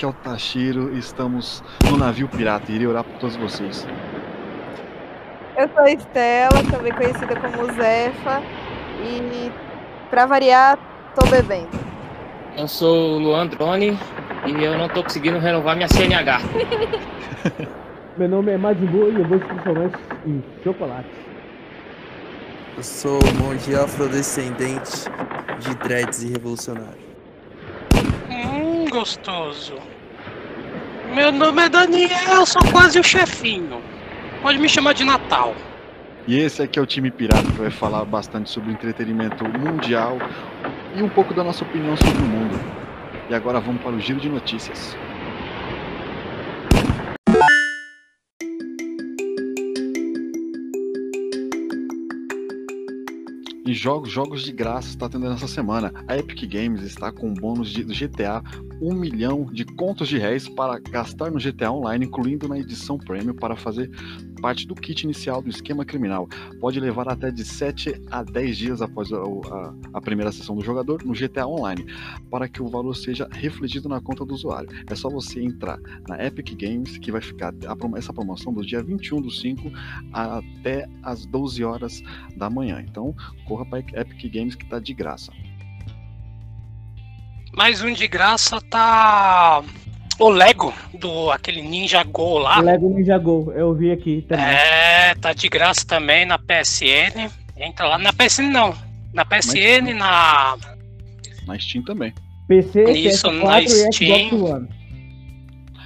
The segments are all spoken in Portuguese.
aqui é o Tashiro e estamos no navio pirata. Irei orar por todos vocês. Eu sou a Estela, também conhecida como Zefa. E pra variar, tô bebendo. Eu sou o Luan Drone e eu não tô conseguindo renovar minha CNH. Meu nome é Madibu e eu vou transformar em chocolate. Eu sou monge afrodescendente de dreads e revolucionário. Gostoso. Meu nome é Daniel, sou quase o chefinho. Pode me chamar de Natal. E esse aqui é o time pirata que vai falar bastante sobre entretenimento mundial e um pouco da nossa opinião sobre o mundo. E agora vamos para o giro de notícias. Jogos, jogos de graça está tendo nessa semana. A Epic Games está com um bônus de GTA 1 milhão de contos de réis para gastar no GTA Online, incluindo na edição Premium para fazer parte do kit inicial do esquema criminal. Pode levar até de 7 a 10 dias após a, a, a, primeira sessão do jogador no GTA Online, para que o valor seja refletido na conta do usuário. É só você entrar na Epic Games, que vai ficar a, essa promoção do dia 21 do 5 até as 12 horas da manhã. Então, corra para Epic Games que está de graça. Mais um de graça tá o Lego do aquele Ninja Go lá. Lego Ninja Go, eu vi aqui também. É, tá de graça também na PSN. Entra lá na PSN não, na PSN na na Steam também. PC, Isso, PS4 na Steam.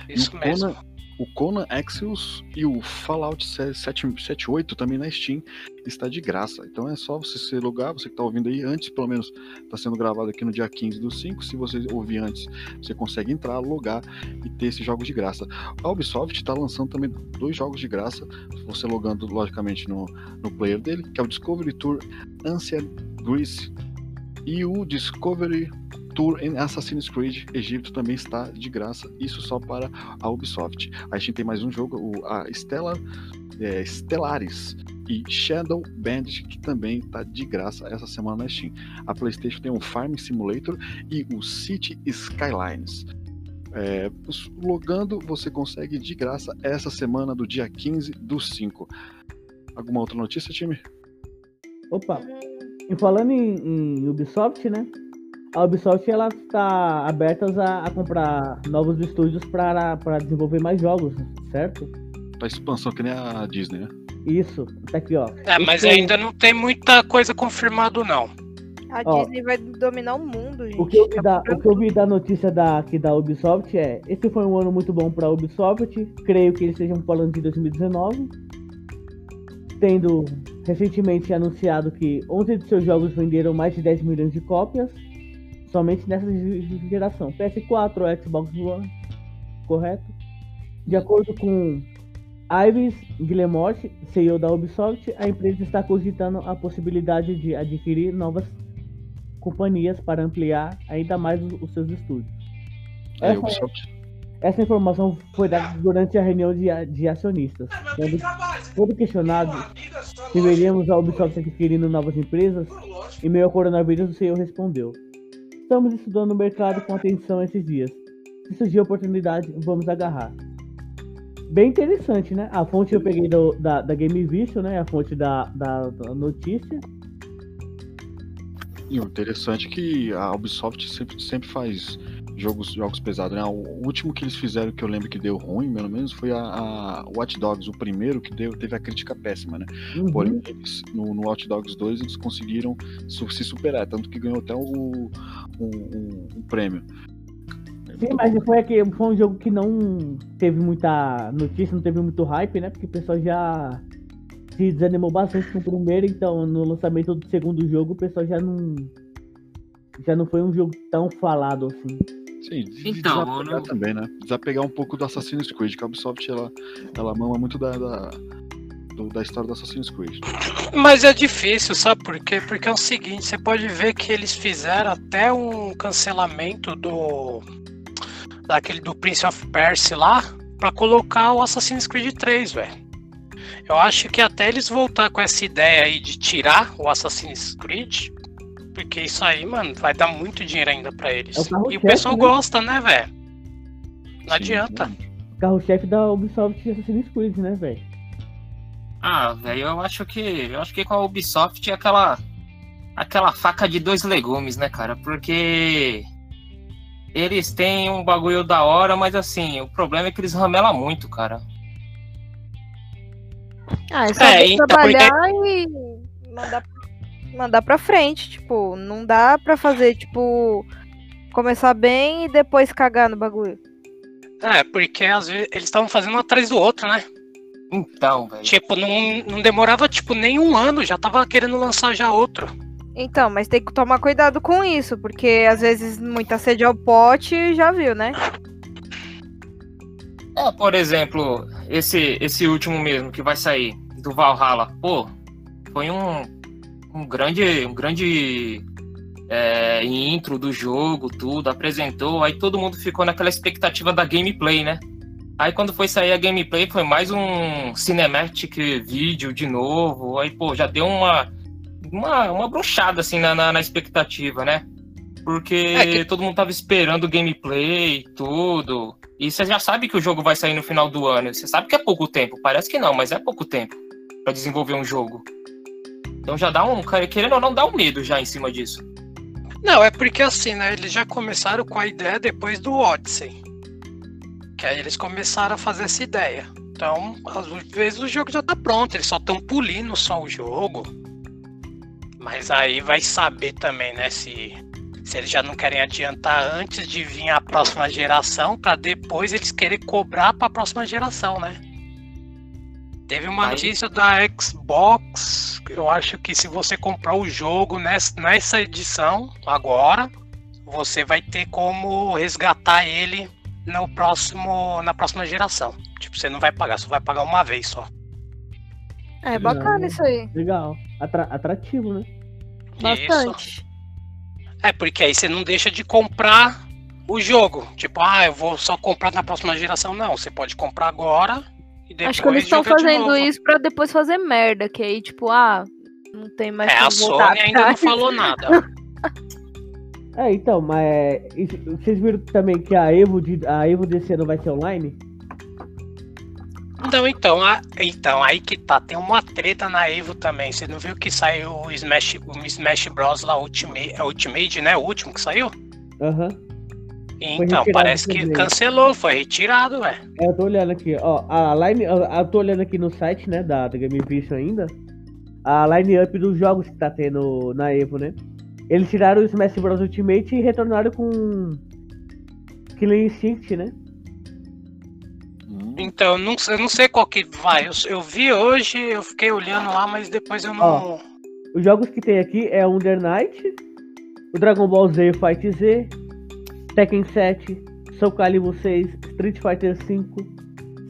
Isso mesmo o Conan Exiles e o Fallout 78 também na Steam está de graça. Então é só você se logar, você que está ouvindo aí antes, pelo menos está sendo gravado aqui no dia 15 do 5. Se você ouvir antes, você consegue entrar, logar e ter esses jogos de graça. A Ubisoft está lançando também dois jogos de graça, você logando logicamente no, no player dele, que é o Discovery Tour Ancient Greece e o Discovery Tour em Assassin's Creed Egito também está de graça, isso só para a Ubisoft. A gente tem mais um jogo, o, a Stellar, é, Stellaris e Shadow Bandit, que também está de graça essa semana na Steam. A PlayStation tem o Farm Simulator e o City Skylines. É, logando, você consegue de graça essa semana do dia 15 do 5. Alguma outra notícia, time? Opa, e falando em, em Ubisoft, né? A Ubisoft ela está aberta a, a comprar novos estúdios para desenvolver mais jogos, certo? Para expansão que nem a Disney, né? Isso, tá aqui, ó. É, mas ainda não tem muita coisa confirmado, não. A ó, Disney vai dominar o mundo, gente. O que eu vi, da, o que eu vi da notícia da, aqui da Ubisoft é: esse foi um ano muito bom para a Ubisoft. Creio que eles estejam falando de 2019. Tendo recentemente anunciado que 11 de seus jogos venderam mais de 10 milhões de cópias somente nessa geração. PS4 ou Xbox One, correto? De acordo com Ives Guillemot, CEO da Ubisoft, a empresa está cogitando a possibilidade de adquirir novas companhias para ampliar ainda mais os seus estúdios. É, essa, essa, informação foi dada durante a reunião de, de acionistas. Quando, quando questionado se veríamos a Ubisoft adquirindo novas empresas, em meio ao coronavírus, o CEO respondeu: Estamos estudando o mercado com atenção esses dias. Se surgir oportunidade, vamos agarrar. Bem interessante, né? A fonte eu peguei do, da, da Game Vision, né? A fonte da, da, da notícia. E o interessante é que a Ubisoft sempre, sempre faz jogos, jogos pesados, né? O último que eles fizeram que eu lembro que deu ruim, pelo menos, foi a, a Watch Dogs, o primeiro que deu, teve a crítica péssima, né? Uhum. Porém, eles, no, no Watch Dogs 2 eles conseguiram se superar, tanto que ganhou até o, um, um, um prêmio. Sim, mas foi, aqui, foi um jogo que não teve muita notícia, não teve muito hype, né? Porque o pessoal já se desanimou bastante com o primeiro, então no lançamento do segundo jogo o pessoal já não já não foi um jogo tão falado assim. Sim, então, desapegar não... também, né? Desapegar um pouco do Assassin's Creed, que a Ubisoft ela, ela mama muito da, da, do, da história do Assassin's Creed. Mas é difícil, sabe por quê? Porque é o seguinte, você pode ver que eles fizeram até um cancelamento do daquele do Prince of Persia lá para colocar o Assassin's Creed 3, velho. Eu acho que até eles voltar com essa ideia aí de tirar o Assassin's Creed, porque isso aí, mano, vai dar muito dinheiro ainda para eles. É o e o pessoal né? gosta, né, velho? Não adianta. Carro-chefe da Ubisoft Assassin's Creed, né, velho? Ah, velho, eu acho que. Eu acho que com a Ubisoft é aquela. Aquela faca de dois legumes, né, cara? Porque. Eles têm um bagulho da hora, mas assim, o problema é que eles ramelam muito, cara. Ah, é só É, então, trabalhar e mandar, mandar pra frente. Tipo, não dá pra fazer, tipo, começar bem e depois cagar no bagulho. É, porque às vezes eles estavam fazendo um atrás do outro, né? Então, velho. Tipo, não, não demorava tipo nem um ano, já tava querendo lançar já outro. Então, mas tem que tomar cuidado com isso, porque às vezes muita sede ao pote já viu, né? É, por exemplo, esse, esse último mesmo que vai sair, do Valhalla, pô, foi um, um grande, um grande é, intro do jogo, tudo, apresentou, aí todo mundo ficou naquela expectativa da gameplay, né? Aí quando foi sair a gameplay foi mais um cinematic vídeo de novo, aí pô, já deu uma, uma, uma bruxada assim na, na, na expectativa, né? Porque É que- todo mundo tava esperando o gameplay tudo. E você já sabe que o jogo vai sair no final do ano. Você sabe que é pouco tempo. Parece que não, mas é pouco tempo pra desenvolver um jogo. Então já dá um. Querendo ou não, dá um medo já em cima disso. Não, é porque assim, né? Eles já começaram com a ideia depois do Odyssey. Que aí eles começaram a fazer essa ideia. Então, às vezes o jogo já tá pronto, eles só estão pulindo só o jogo. Mas aí vai saber também, né, se, se eles já não querem adiantar antes de vir a próxima geração, pra depois eles querem cobrar pra próxima geração, né? Teve uma Aí- notícia da Xbox, eu acho que se você comprar o jogo nessa, nessa edição, agora, você vai ter como resgatar ele no próximo, na próxima geração. Tipo, você não vai pagar, você vai pagar uma vez só. É bacana Não. isso aí. Legal. Atra- atrativo, né? Bastante. É, porque aí você não deixa de comprar o jogo. Tipo, ah, eu vou só comprar na próxima geração. Não, você pode comprar agora Acho que eles estão fazendo isso pra depois fazer merda, que aí, tipo, ah, não tem mais É, a Sony ainda não falou nada. É, então, mas é, vocês viram também que a Evo, de, a Evo desse ano vai ser online? Não, então, a- então, aí que tá. Tem uma treta na Evo também. Você não viu que saiu o Smash, o Smash Bros. lá, Ultimate, é Ultimate, né? O último que saiu? Aham. Então, parece que também. cancelou, foi retirado, velho. É, eu tô olhando aqui, ó. A line. Eu, tô olhando aqui no site, né, da, da Game Vision ainda. A line-up dos jogos que tá tendo na Evo, né? Eles tiraram o Smash Bros Ultimate e retornaram com. Killer Instinct, né? Hum, Então, não, eu não sei qual que vai. Eu, eu vi hoje, eu fiquei olhando lá, mas depois eu não. Ó. Os jogos que tem aqui é Under Night, o Dragon Ball Z Fight Z, Tekken 7, Soul Calibur 6, Street Fighter 5,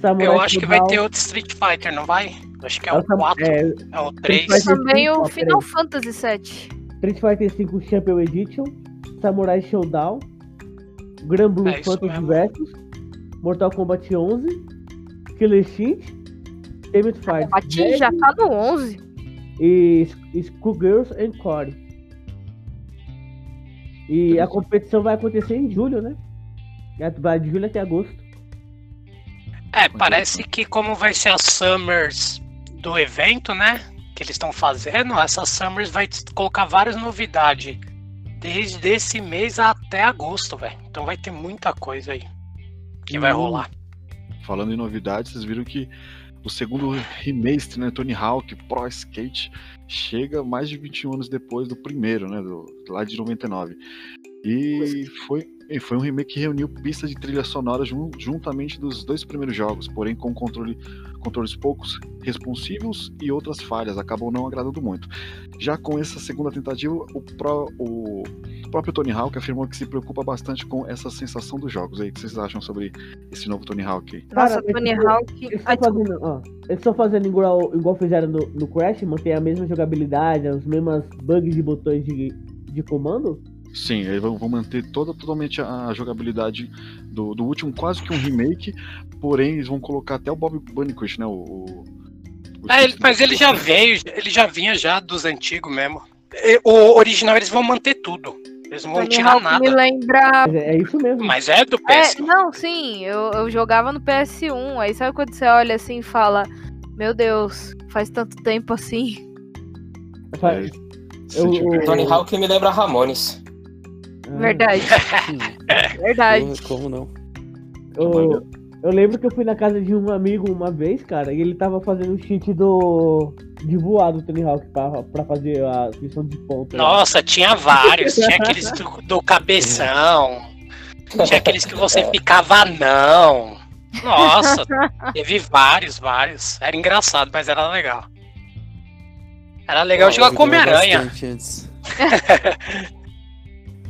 Samurai eu acho que vai ter outro Street Fighter, não vai? Acho que é o o Sam- 4, é, é o 3. Street Fighter Também o. Final Fantasy VII. Street Fighter 5 Champion Edition, Samurai Showdown, Grand Blue É Fantasy. Versus, Mortal Kombat 11, Killer Instinct, Ultimate Fight Bati já tá no 11. e Schoolgirls and Core. E a competição vai acontecer em julho, né? Vai de julho até agosto. É, parece que como vai ser a Summers do evento, né? Que eles estão fazendo, essa Summers vai colocar várias novidades. Desde esse mês até agosto, velho. Então vai ter muita coisa aí que vai Hum. rolar. Falando em novidades, vocês viram que o segundo remaster, né, Tony Hawk Pro Skate, chega mais de 21 anos depois do primeiro, né, do, lá de 99. E foi, e foi um remake que reuniu pistas de trilha sonora jun- juntamente dos dois primeiros jogos, porém com controle, controles poucos responsivos e outras falhas, acabou não agradando muito. Já com essa segunda tentativa, o, pró- o próprio Tony Hawk afirmou que se preocupa bastante com essa sensação dos jogos. Aí, o que vocês acham sobre esse novo Tony Hawk? aí? Nossa, Cara, Tony Hawk. Eles Ai, estão fazendo, ó, eles estão fazendo igual, igual fizeram no, no Crash, manter a mesma jogabilidade, as mesmas bugs de botões de, de comando. Sim, eles vão, vão manter toda, totalmente a jogabilidade do, do último, quase que um remake, porém eles vão colocar até o Bob Bunnyquist, né? O, o- o É, ele- mas ele já veio, ele já vinha já dos antigos mesmo. E- O original eles vão manter tudo. Eles não vão tirar nada. me lembra. É, é isso mesmo. Mas é do É, PS. não, sim, eu, eu jogava no PS1. Aí sabe quando você olha assim e fala: Meu Deus, faz tanto tempo assim. Se Eu- eu- Tony Hawk me lembra Ramones. Ah, Verdade, Hum, verdade. porra, como não? Eu, eu lembro que eu fui na casa de um amigo uma vez, cara, e ele tava fazendo o cheat do. de voar do Tony Hawk pra, pra fazer a missão de ponta. Nossa, tinha vários. Tinha aqueles do, do cabeção. Tinha aqueles que você ficava não. Nossa, teve vários, vários. Era engraçado, mas era legal. Era legal Pô, jogar Eu com Homem-Aranha.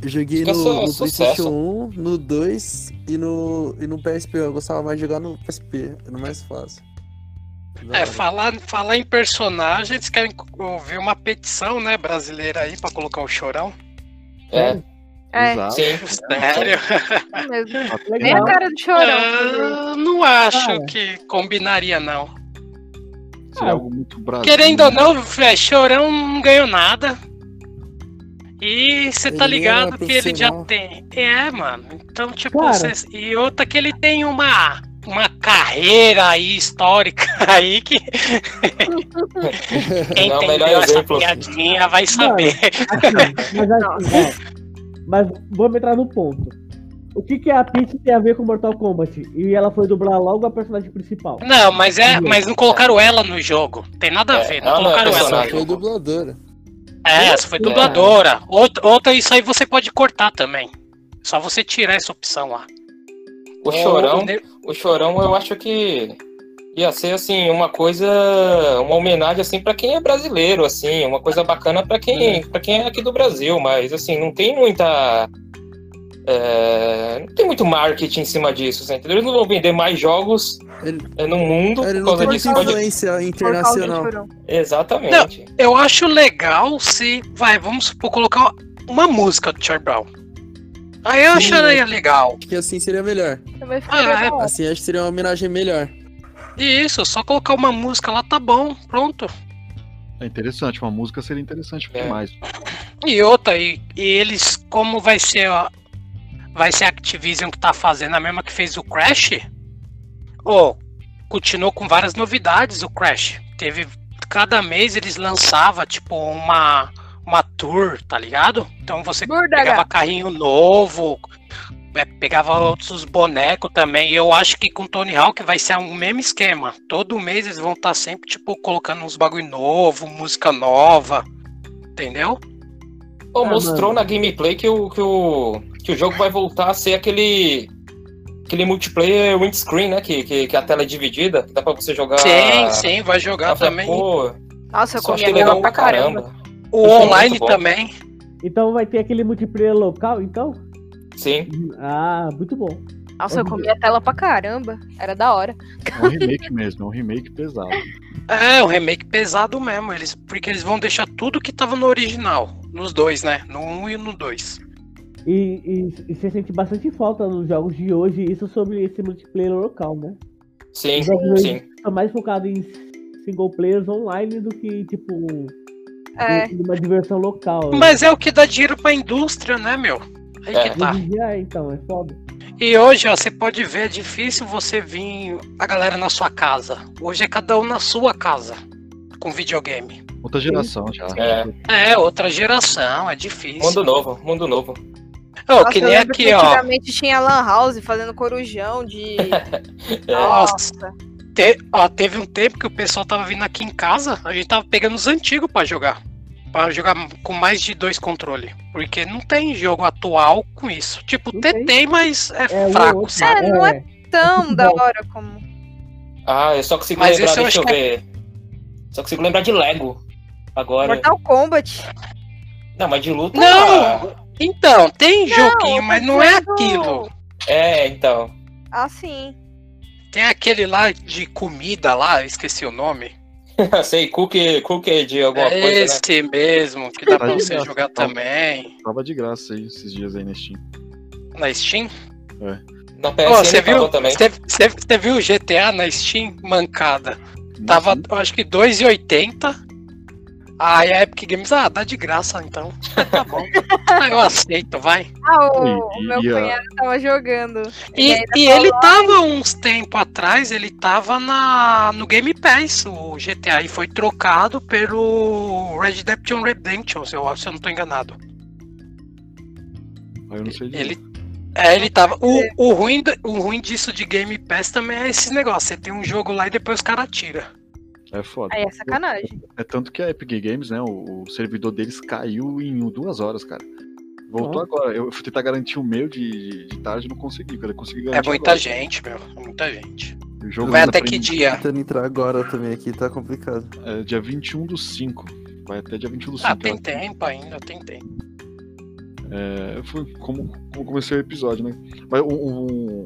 joguei Fica no, no. PlayStation 1, no 2 e no, e no PSP. Eu gostava mais de jogar no PSP, era mais fácil. Da É, falar, falar em personagem, eles querem ouvir uma petição, né, brasileira aí pra colocar o chorão. É, É, Exato. sim. Sério? mesmo. Bem a cara do chorão. Ah, não acho Cara. que combinaria, não. Seria algo muito brasileiro. Querendo ou não, é, chorão não ganhou nada. E você tá Ele ligado que ele já tem. É, mano. Então, tipo, Cara. cê- e outra que ele tem uma. Uma carreira aí histórica aí que quem Não, entendeu melhor essa exemplo. piadinha vai saber. Assim, mas assim, mas vamos entrar no ponto. O que, que a Peach tem a ver com Mortal Kombat? E ela foi dublar logo a personagem principal. Não, mas é, mas não colocaram ela no jogo. Tem nada a É, ver, não é colocaram ela Ela foi jogo. dubladora. É, essa foi dubladora. Outra, outra, isso aí você pode cortar também. Só você tirar essa opção lá. O chorão, o chorão eu acho que ia ser assim uma coisa, uma homenagem assim para quem é brasileiro, assim, uma coisa bacana para quem, para quem é aqui do Brasil, mas assim não tem muita, é, não tem muito marketing em cima disso, entendeu? Eles não vão vender mais jogos Ele, é, no mundo ele por não causa tem disso. Pode... influência internacional. Exatamente. Eu acho legal se, vai, vamos supor, colocar uma música do Charlie Brown. Aí eu Sim, acharia legal. Acho que assim seria melhor. Ah, é. Assim acho que seria uma homenagem melhor. Isso, só colocar uma música lá tá bom, pronto. É interessante, uma música seria interessante É. demais. E outra, e, e eles, como vai ser, ó, vai ser a Activision que tá fazendo, a mesma que fez o Crash, ou continuou com várias novidades o Crash. Teve, cada mês eles lançavam, tipo, uma, uma tour, tá ligado? Então você Burda, pegava gato. carrinho novo, é, pegava outros bonecos também. E eu acho que com Tony Hawk vai ser o mesmo esquema. Todo mês eles vão estar sempre, tipo, colocando uns bagulho novo, música nova, entendeu? Ah, mostrou mano. na gameplay que o, que, o, que o jogo vai voltar a ser aquele. Aquele multiplayer windscreen, né? Que, que, que a tela é dividida, que dá pra você jogar. Sim, sim, vai jogar Eu falei, também. Pô, Nossa, eu comia legal pra caramba. caramba. O Isso é online também. Então vai ter aquele multiplayer local, então? Sim. Ah, muito bom. Nossa, eu comia tela pra caramba. Era da hora. É um remake mesmo, é um remake pesado. É, um remake pesado mesmo, eles, porque eles vão deixar tudo que tava no original. Nos dois, né? No 1 um e no 2. E, e, e você sente bastante falta nos jogos de hoje, isso sobre esse multiplayer local, né? Sim, Os jogos sim. estão mais focados em single players online do que, tipo, É. em uma diversão local. né? Mas é o que dá dinheiro pra indústria, né, meu? Aí É. que tá. Dia é, então, é foda. E hoje, ó, você pode ver, é difícil você vir a galera na sua casa. Hoje é cada um na sua casa. Com videogame. Outra geração já. É. É, outra geração, é difícil. Mundo novo, mundo novo. Ô, Nossa, que nem aqui, que ó. Antigamente tinha Lan House fazendo corujão de. É. Nossa. Te- ó, teve um tempo que o pessoal tava vindo aqui em casa, a gente tava pegando os antigos pra jogar. Pra jogar com mais de dois controles. Porque não tem jogo atual com isso. Tipo, Não tem, tem. mas é, É fraco, outro. sabe? É, não é tão da hora como. Ah, eu só consigo Mas lembrar, deixa eu ver. Só consigo lembrar de Lego. Agora. Mortal Kombat. Não, mas de luta. Não! Então, tem Não, joguinho, mas não é aquilo. É, então. Ah, sim. Tem aquele lá de comida lá, eu esqueci o nome. Sei, cookie, cookie de alguma É coisa, né? esse mesmo, que dá pra você graça, jogar também. Tava de graça aí esses dias aí na Steam. Na Steam? Na Ô, PSN você viu? também. Você viu o GTA na Steam mancada? Tava, eu acho que 2,80. Aí a Epic Games, ah, dá de graça então. tá bom. eu aceito, vai. Ah, o, o meu a- cunhado tava jogando. E, e falou, ele tava uns tempo atrás, ele tava na, no Game Pass, o GTA, e foi trocado pelo Red Dead Redemption, se eu, se eu não tô enganado. Eu não sei disso. Ele, é, ele tava. O, o, ruim, o ruim disso de Game Pass também é esse negócio. Você tem um jogo lá e depois os caras tiram. É foda. Aí é sacanagem. É tanto que a Epic Games, né, o, o servidor deles caiu em duas horas, cara. Voltou agora. Eu fui tentar garantir o meu de, de, de tarde e não consegui, cara. Consegui É garantir. muita agora. gente, meu. É muita gente. O jogo Vai até tá que dia? Tentando entrar agora também aqui, tá complicado. É, dia 21 do 5. Vai até dia 21 do 5. Ah, tem tempo ainda, tem tempo. É, foi como, como comecei o episódio, né? Mas o, o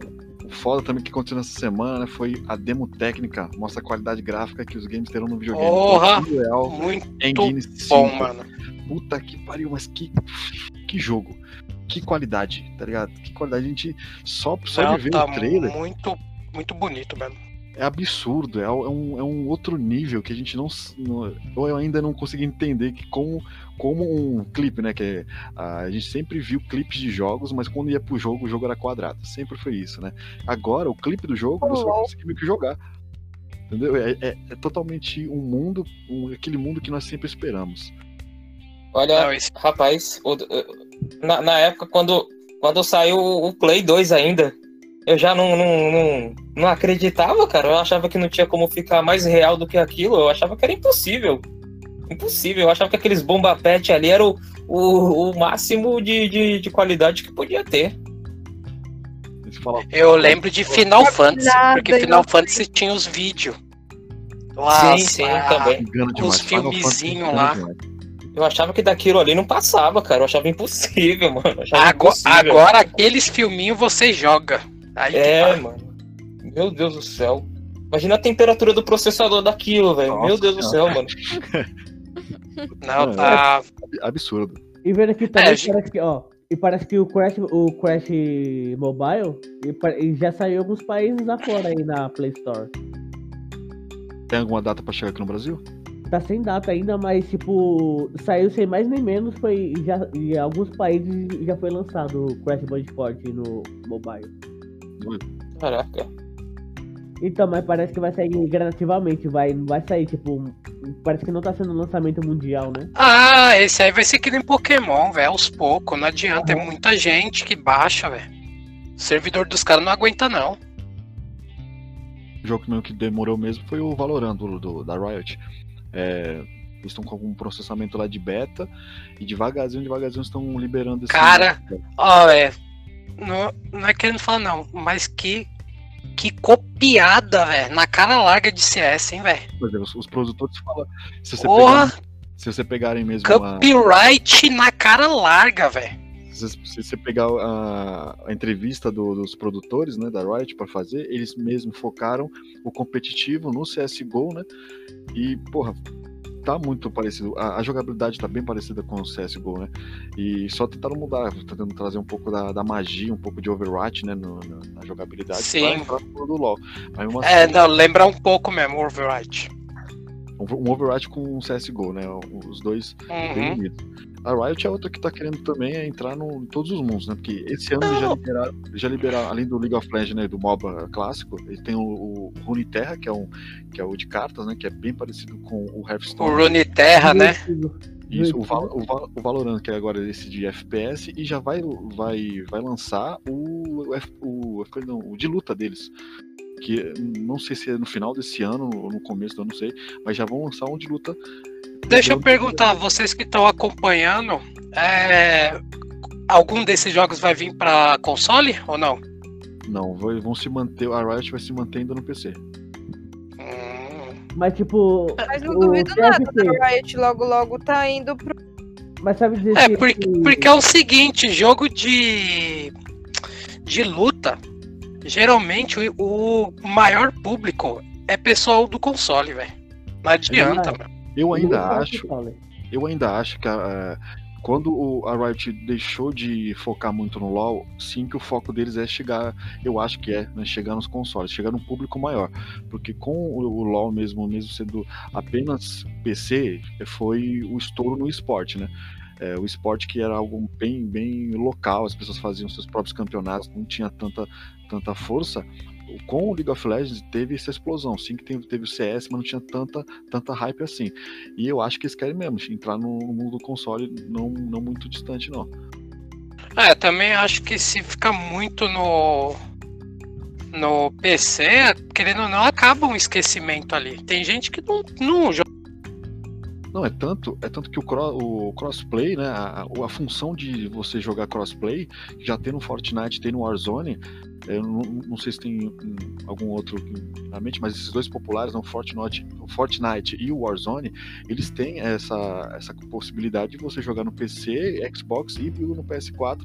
foda também que aconteceu nessa semana né, foi a demo técnica. Mostra a qualidade gráfica que os games terão no videogame. Porra! Real. Muito Engine 5. bom, mano. Puta que pariu, mas que, que jogo. Que qualidade, tá ligado? Que qualidade. A gente só, só Não, de ver tá o trailer muito, muito bonito, mano. É absurdo. É, é um, é um outro nível que a gente não. não- Eu ainda não consegui entender que como, como um clipe, né? Que é, a gente sempre viu clipes de jogos, mas quando ia pro jogo, o jogo era quadrado. Sempre foi isso, né? Agora, o clipe do jogo, você vai Uau. conseguir meio que jogar. Entendeu? É, é- é totalmente um mundo, um- aquele mundo que nós sempre esperamos. Olha, Não, esse- rapaz, o- na, na época quando, quando saiu o Play 2 ainda, eu já não, não, não, não acreditava, cara. Eu achava que não tinha como ficar mais real do que aquilo. Eu achava que era impossível. Impossível. Eu achava que aqueles bomba pet ali era o, o, o máximo de, de, de qualidade que podia ter. Você fala, Eu lembro de Final Fantasy, Nada, porque Final Fantasy tinha os vídeos. sim, sim, também. engana demais. Os Final Fantasy filmezinho engana lá. Eu achava que daquilo ali não passava, cara. Eu achava impossível, mano. Eu achava Agora, impossível. agora aqueles filminhos você joga. Aí É, mano. Meu Deus do céu. Imagina a temperatura do processador daquilo, velho. Meu Deus do céu, mano. Não, tá. Absurdo. E vendo aqui também, É, gente- parece que, ó, e parece que o Crash, o Crash Mobile e e já saiu em alguns países afora aí na Play Store. Tem alguma data pra chegar aqui no Brasil? Tá sem data ainda, mas tipo, saiu sem mais nem menos, foi já em alguns países já foi lançado o Crash Bandicoot no mobile. Caraca. Então, mas parece que vai sair gradativamente, vai, não vai sair tipo, parece que não tá sendo um lançamento mundial, né? Ah, esse aí vai ser que nem Pokémon, velho. Aos poucos. Não adianta. É muita gente que baixa, velho. O servidor dos caras não aguenta, não. O jogo que demorou mesmo foi o Valorant do, do- da Riot. É, eles estão com algum processamento lá de beta e devagarzinho, devagarzinho estão liberando esse. Cara, Ó, é. Não, não é querendo falar, não. Mas que. Que copiada, velho. Na cara larga de CS, hein, velho. Os, os produtores falam. Se você, Porra! pegar, se você pegarem mesmo Copyright na cara larga, velho. se, você pegar a, a entrevista do- dos produtores, né, da Riot para fazer, eles mesmos focaram o competitivo no CS:GO, né? E porra, tá muito parecido. A, a jogabilidade tá bem parecida com o CS:GO, né? E só tentaram mudar, tentando trazer um pouco da, da magia, um pouco de Overwatch, né, no- no- na jogabilidade Sim. pra entrar do LoL. É, assim, não, lembra um pouco mesmo, Overwatch. um, um Overwatch com um CS:GO, né? Os dois bem Uhum. unidos. A Riot é outra que tá querendo também é entrar no, em todos os mundos, né? Porque esse ano eles já liberaram, já liberaram, além do League of Legends, né, do MOBA clássico, eles têm o, o Runeterra, que é, um, que é o de cartas, né? Que é bem parecido com o O Hearthstone. Rune Terra, né? Isso, o, Val, o, Val- o Valorant, que é agora esse de FPS, e já vai, vai, vai lançar o, o, o, não, o de luta deles. Que não sei se é no final desse ano ou no começo do ano, não sei, mas já vão lançar um de luta. Deixa eu perguntar, vocês que estão acompanhando, é, algum desses jogos vai vir pra console ou não? Não, vão se manter, a Riot vai se manter ainda no PC. Hum, Mas tipo, Mas não o duvido nada da Riot logo logo tá indo pro. mas sabe dizer É, que porque, porque é o seguinte, jogo de, de luta, geralmente o, o maior público é pessoal do console, velho. Não adianta, verdade. mano. Eu ainda acho, eu ainda acho que a, quando o, a Riot deixou de focar muito no LoL, sim que o foco deles é chegar, eu acho que é, né, chegar nos consoles, chegar num público maior. Porque com o, o LoL mesmo, mesmo sendo apenas PC, foi o estouro no esporte, né? É, o esporte que era algo bem, bem local, as pessoas faziam seus próprios campeonatos, não tinha tanta, tanta força. Com o League of Legends teve essa explosão, sim que teve, teve o CS, mas não tinha tanta, tanta hype assim. E eu acho que eles querem mesmo entrar no, no mundo do console não, não muito distante, não. É, também acho que se ficar muito no, no PC, querendo ou não, acaba um esquecimento ali. Tem gente que não, não joga não, é tanto, é tanto que o, cross, o crossplay, né? A, a, função de você jogar crossplay, já tem no Fortnite, tem no Warzone. Eu não, não sei se tem algum outro na mente, mas esses dois populares, o Fortnite, o Fortnite e o Warzone, eles têm essa, essa possibilidade de você jogar no PC, Xbox e no PS4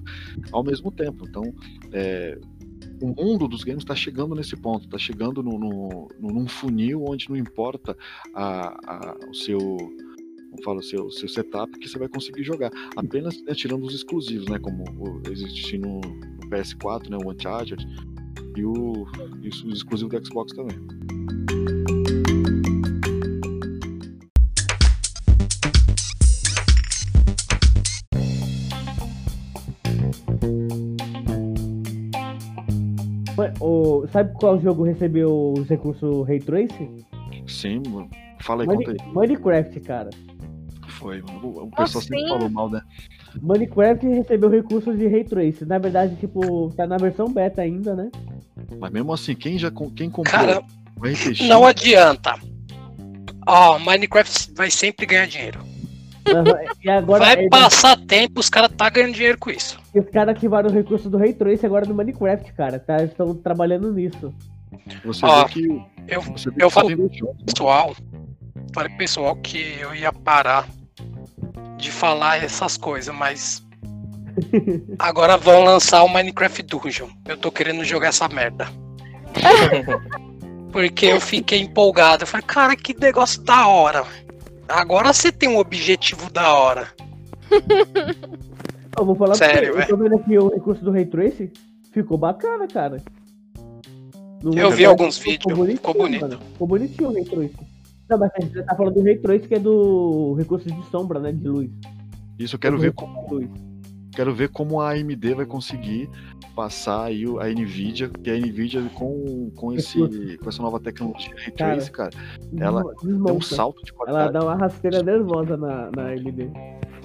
ao mesmo tempo. Então, é, o mundo dos games está chegando nesse ponto, está chegando no, no, num funil onde não importa a, a, o seu fala, seu, seu setup que você vai conseguir jogar. Apenas né, tirando os exclusivos, né? Como existe no, no PS4, né? O Uncharted e, o, e os exclusivos do Xbox também. O, sabe qual jogo recebeu os recursos Ray Tracing? Sim, mano. Fala aí, Mine, conta aí. Minecraft, cara foi, O pessoal assim? sempre falou mal, né? Minecraft recebeu recursos de Ray Trace. Na verdade, tipo, tá na versão beta ainda, né? Mas mesmo assim, quem já quem comprou Cara, o RPG... não adianta. Ó, oh, Minecraft vai sempre ganhar dinheiro. Agora, vai passar tempo, os caras tá ganhando dinheiro com isso. E os caras ativaram o recurso do Ray Trace agora no Minecraft, cara. Tá, estão trabalhando nisso. Você ó, que. Eu, eu falo pessoal. Falei pro pessoal que eu ia parar de falar essas coisas, mas agora vão lançar o Minecraft Dungeon. Eu tô querendo jogar essa merda. Porque eu fiquei empolgado. Eu falei, cara, que negócio da hora. Agora você tem um objetivo da hora. Eu vou falar Sério, pra você, eu tô vendo aqui o recurso do Ray Trace. Ficou bacana, cara. No eu vi alguns vídeos, ficou bonito. Ficou bonitinho o Ray Trace. Não, mas a gente tá falando do Ray Trace, que é do recurso de sombra, né? De luz. Isso eu quero ver como. Quero ver como a AMD vai conseguir passar aí a Nvidia, que a Nvidia com, com, esse, com essa nova tecnologia Ray Trace, cara, ela desmonta. deu um salto de qualidade. Ela dá uma rasteira nervosa na, na AMD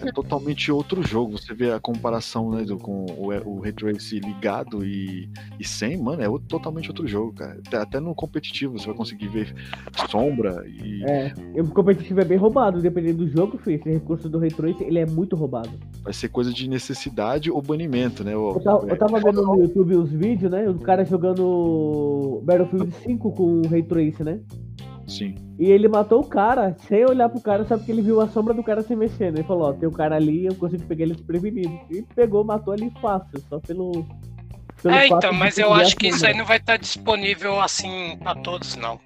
é totalmente outro jogo. Você vê a comparação né, do, com o, o Ray Trace ligado e, e sem, mano, é outro, totalmente outro jogo, cara. Até, até, no competitivo você vai conseguir ver sombra e. É, o competitivo é bem roubado, dependendo do jogo, filho. Esse recurso do Ray Trace, ele é muito roubado. Vai ser coisa de necessidade ou banimento, né? O, eu, tava, eu tava vendo no YouTube os vídeos, né? O cara jogando Battlefield 5 com o Ray Trace, né? Sim. E ele matou o cara sem olhar pro cara, só porque ele viu a sombra do cara se mexendo. Ele falou, ó, tem um cara ali, eu consigo pegar ele desprevenido. E pegou, matou ali fácil, só pelo. pelo é, então, mas eu acho que isso aí não vai estar disponível assim pra todos, não.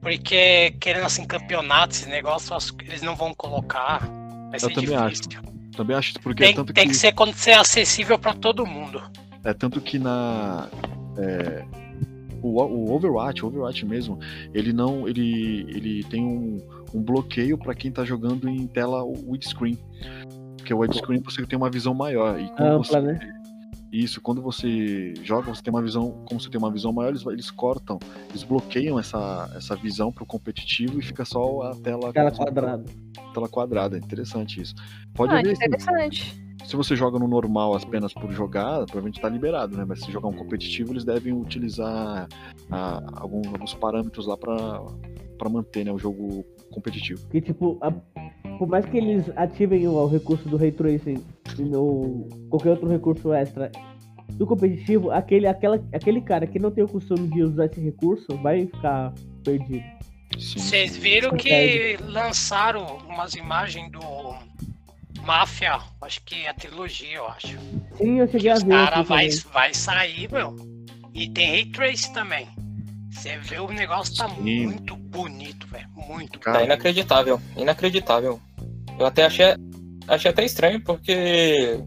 Porque querendo assim, campeonatos, esse negócio, eles não vão colocar. Vai ser eu também difícil. Acho. Também acho porque tem, é tanto tem que... que ser quando ser acessível para todo mundo. É tanto que na. É o, o Overwatch, o Overwatch mesmo, ele não, ele, ele tem um, um bloqueio para quem tá jogando em tela widescreen, porque o widescreen você tem uma visão maior e Ampla, você, né? Isso, quando você joga, você tem uma visão, como você tem uma visão maior, eles, eles cortam, eles bloqueiam essa, essa visão pro competitivo e fica só a tela, tela quadrada. Tela quadrada, interessante isso. Pode ah, haver interessante se você joga no normal apenas por jogar, provavelmente está liberado, né? Mas se jogar um competitivo, eles devem utilizar ah, alguns, alguns, parâmetros lá para manter né, o jogo competitivo. Que tipo, a, por mais que eles ativem o, o recurso do Ray Tracing ou qualquer outro recurso extra do competitivo, aquele, aquela, aquele cara que não tem o costume de usar esse recurso vai ficar perdido. Vocês viram que lançaram umas imagens do Máfia, acho que é a trilogia, eu acho. Sim, eu cheguei a ver. Cara, vai, vai sair, meu. E tem Ray Trace também. Você vê o negócio tá Sim. muito bonito, velho. Muito Tá inacreditável. Inacreditável. Eu até achei. achei até estranho, porque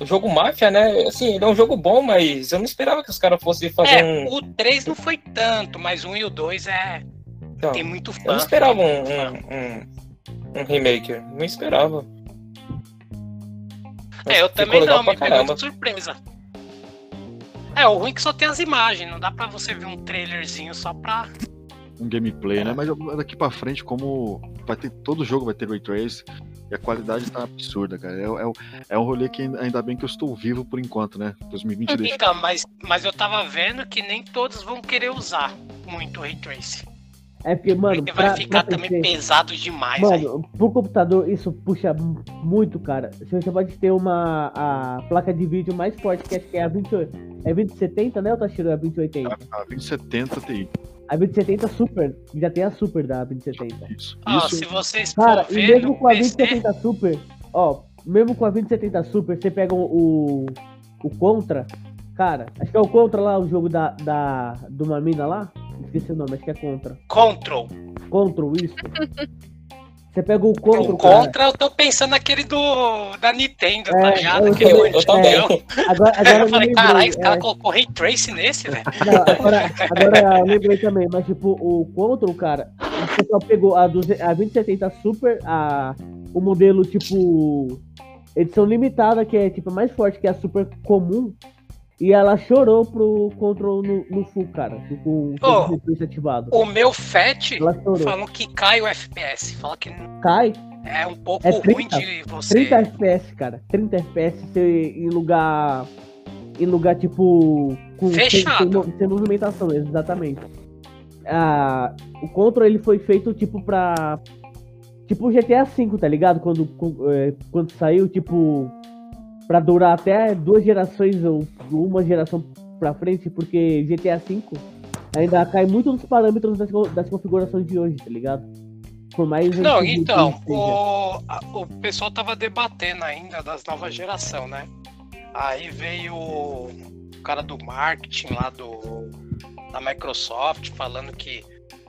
o jogo Máfia, né? Assim, ele é um jogo bom, mas eu não esperava que os caras fossem fazer É, um. o 3 não foi tanto, mas o 1 e o 2 é. Então, Tem muito fã. eu não esperava um, um, um, um remake. Não esperava. É, eu também não, me pegou de surpresa. É, o ruim é que só tem as imagens, não dá pra você ver um trailerzinho só pra. um gameplay, É. né? Mas daqui pra frente, como vai ter todo jogo vai ter ray trace e a qualidade tá absurda, cara. É, é, é um rolê que ainda- bem que eu estou vivo por enquanto, né? 2020 deixa. Então, mas, mas eu tava vendo que nem todos vão querer usar muito o Ray Trace. É porque, mano, porque vai pra, ficar pra também PC, pesado demais. Mano, pro computador isso puxa muito, cara. Se Você pode ter uma a placa de vídeo mais forte, que acho que é a 28, é 2070, né, ou tá tirando a 2080? A 2070 Ti. A 2070 Super, já tem a Super da 2070. Isso. Isso se vocês Cara, e mesmo com a PC, 2070 Super, ó, mesmo com a 2070 Super, você pega o, o Contra, cara, acho que é o Contra lá, o jogo da, da, de uma mina lá, esqueci o nome, acho que é Contra. Control. Contra, isso. Você pega o Contra, O cara, Contra, eu tô pensando naquele do da Nintendo, É, tá ligado? eu Eu antigão. também. agora, agora eu eu falei, caralho, esse é. cara colocou Ray Trace nesse, velho. Não, agora, agora eu lembrei também, mas tipo, o Control, cara, o pessoal pegou a, 200 a 2070 Super, a, o modelo tipo edição limitada, que é tipo mais forte que a Super comum, e ela chorou pro Control no, no full, cara, com com Oh. o Ray ativado. O meu Fat falam que cai o FPS. Fala que Cai é um pouco É ruim 30, de você. 30 FPS, cara, 30 FPS em lugar, em lugar tipo, com, Fechado. sem sem movimentação, exatamente. Ah, o Control ele foi feito tipo pra. Tipo o GTA V, tá ligado? Quando, é, quando saiu, tipo. Pra durar até duas gerações ou uma geração pra frente, porque GTA V ainda cai muito nos parâmetros das, das configurações de hoje, tá ligado? Por mais. Não, então, o, a- o pessoal tava debatendo ainda das novas geração, né? Aí veio o cara do marketing lá do da Microsoft falando que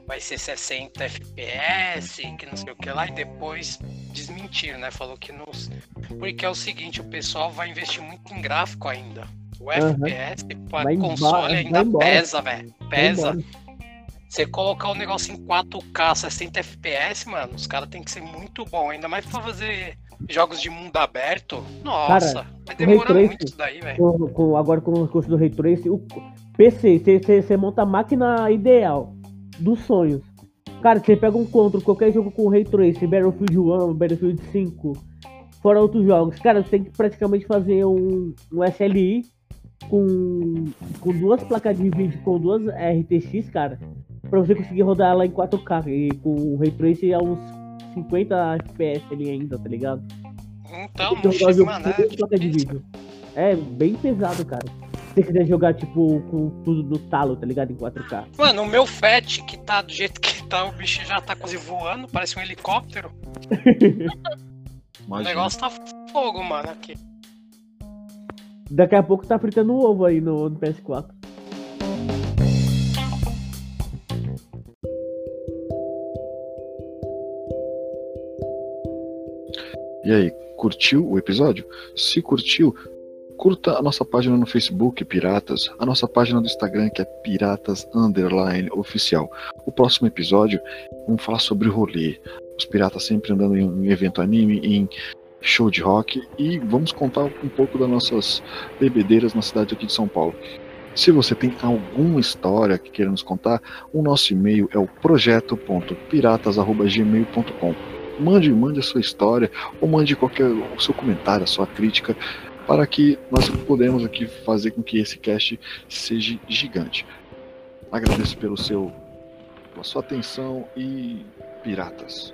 vai ser 60 FPS, que não sei o que lá, e depois desmentiram, né? Falou que não. Porque é o seguinte, o pessoal vai investir muito em gráfico ainda. O. FPS para console ainda embora. pesa, velho. Pesa. Você colocar o negócio em 4K, 60 FPS, mano, os caras tem que ser muito bom. Ainda mais pra fazer jogos de mundo aberto. Nossa, vai demorar muito isso daí, velho. agora com o recurso do Ray Trace, o PC, você monta a máquina ideal dos sonhos. Cara, você pega um control, qualquer jogo com Ray Trace, Battlefield 1, Battlefield 5, fora outros jogos. Cara, você tem que praticamente fazer um, um SLI com, com duas placas de vídeo, com duas RTX, cara, pra você conseguir rodar ela em 4K. E com o Ray Trace é uns 50 FPS ali ainda, tá ligado? Então, não chega, mano. É, placas de vídeo. É bem pesado, cara. Se você quiser jogar, tipo, com tudo no talo, tá ligado? Em 4K. Mano, o meu Fat, que tá do jeito que tá, o bicho já tá quase voando, parece um helicóptero. O negócio tá fogo, mano, aqui. Daqui a pouco tá fritando um ovo aí no, no PS4. E aí, curtiu o episódio? Se curtiu, curta a nossa página no Facebook, Piratas, a nossa página do Instagram, que é Piratas Underline Oficial. O próximo episódio, vamos falar sobre rolê. Os piratas sempre andando em um evento anime, em show de rock, e vamos contar um pouco das nossas bebedeiras na cidade aqui de São Paulo. Se você tem alguma história que queira nos contar, o nosso e-mail é o projeto.piratas.gmail.com. Mande, mande a sua história ou mande qualquer o seu comentário, a sua crítica, para que nós podemos aqui fazer com que esse cast seja gigante. Agradeço pelo seu, pela sua atenção e piratas.